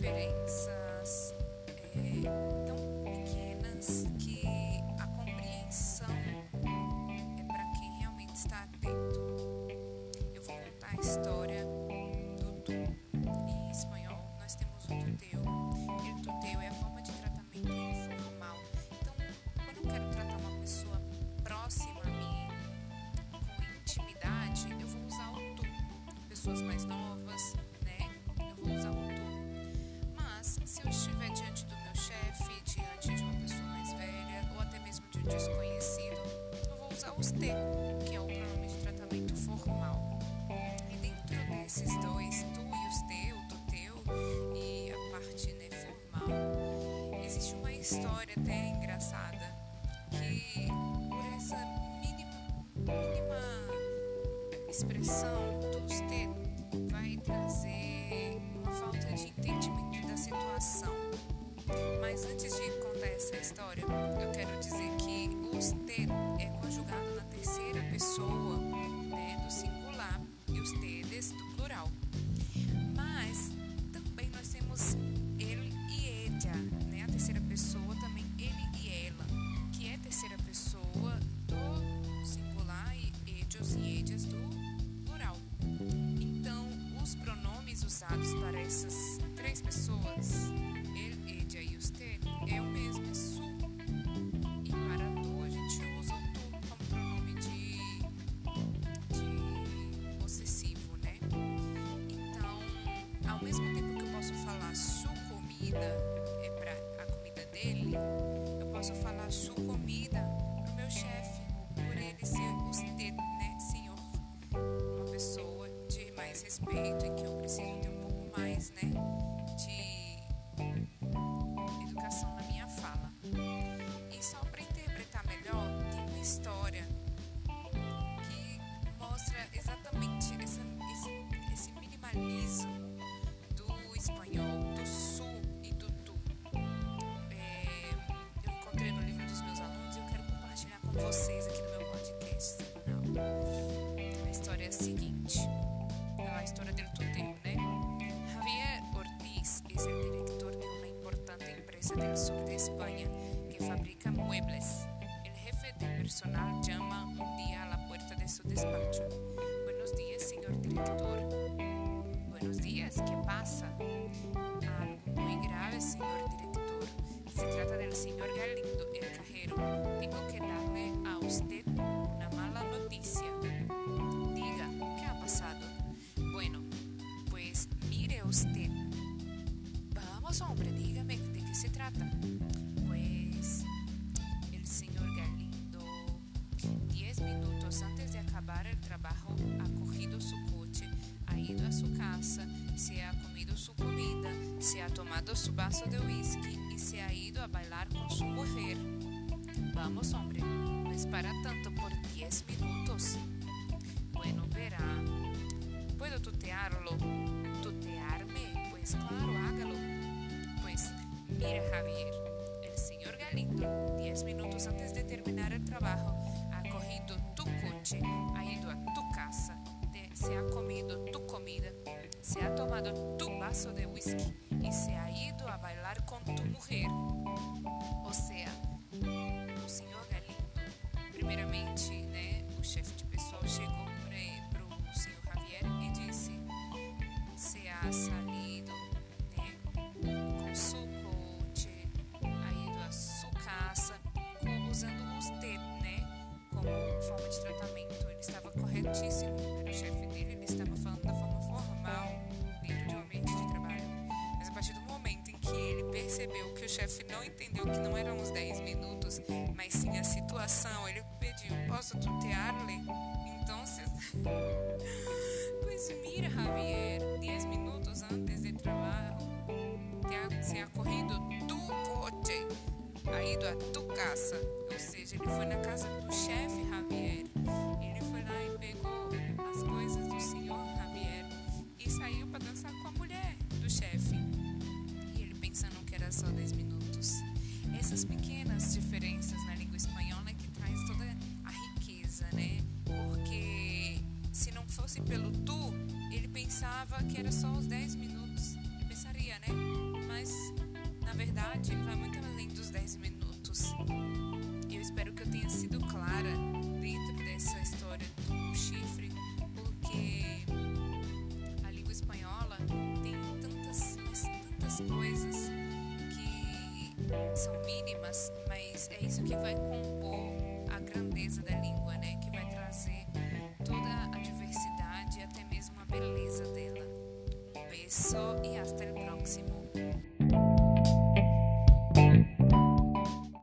diferenças é, tão pequenas que a compreensão é para quem realmente está atento. Eu vou contar a história do tu. Em espanhol, nós temos o tuteu. O tuteu é a forma de tratamento informal. Então, quando eu quero tratar uma pessoa próxima a mim, com intimidade, eu vou usar o tu. Pessoas mais novas, ou até mesmo de um desconhecido, eu vou usar os te, que é o pronome de tratamento formal. E dentro desses dois, tu e os te, o tu teu e a parte né, formal, existe uma história até engraçada que por essa mínima, mínima expressão dos te vai trazer uma falta de entendimento da situação. Mas antes de contar essa história, eu quero dizer que os te é conjugado na terceira pessoa né, do singular e os tedes do plural. Mas também nós temos ele e ella, né? A terceira pessoa também ele e ela, que é terceira pessoa do singular e ellos e ao mesmo tempo que eu posso falar su comida é para a comida dele, eu posso falar su comida pro meu chefe, por ele ser usted, né, senhor, uma pessoa de mais respeito e que eu preciso ter um pouco mais, né, de educação na minha fala. E só para interpretar melhor, tem uma história que mostra exatamente essa, esse, esse minimalismo vocês aqui no meu podcast semanal. A história é a seguinte: a história del tuteo, né? Javier Ortiz é o diretor de uma importante empresa del sur de España que fabrica muebles. El jefe de personal llama un día a la puerta de su despacho. Buenos días, señor director. Buenos días, ¿qué pasa? Algo muy grave, señor director. Se trata del señor Galindo, el cajero. Tengo que darle a usted una mala noticia. Diga, ¿qué ha pasado? Bueno, pues mire usted. Vamos, hombre, dígame de qué se trata. Pues el señor Galindo, diez minutos antes de acabar el trabajo, ha cogido su coche, ha ido a su casa, se ha comido su comida, se ha tomado su vaso de whisky y se ha ido a bailar con su mujer. Vamos, hombre, no es para tanto por diez minutos. Bueno, verá. ¿Puedo tutearlo? ¿Tutearme? Pues claro, hágalo. Pues mira, Javier, el señor Galindo, 10 minutos antes de terminar el trabajo, ha cogido tu coche, ha ido a tu casa, se ha comido tu comida, se ha tomado tu vaso de whisky y se ha ido a bailar con tu mujer. Primeiramente, né, o chefe de pessoal chegou para o senhor Javier e disse: se ha salido, né, com su coche, ha a su casa, usando usted, né, como forma de tratamento. Ele estava corretíssimo, era o chefe dele, ele estava falando da forma formal dentro de um ambiente de trabalho. Mas a partir do momento em que ele percebeu que o chefe não entendeu que não eram os 10 minutos, mas sim a situação, ele Posso tutear-lhe? Então. Pues mira, Javier, 10 minutos antes de trabajo, te se ha corrido tu coche, ha ido a tu casa. Ou seja, ele foi na casa do chefe Javier. Ele foi lá e pegou as coisas do senhor Javier e saiu para dançar com a mulher do chefe. E ele pensando que era só 10 minutos. Essas pequenas pensava que era só os 10 minutos. Ele pensaria, né? verdade, vai muito além dos 10 minutos. Eu espero que eu tenha sido clara dentro dessa história do chifre, porque a língua espanhola tem tantas, tantas coisas que são mínimas, mas é isso que vai compor a grandeza da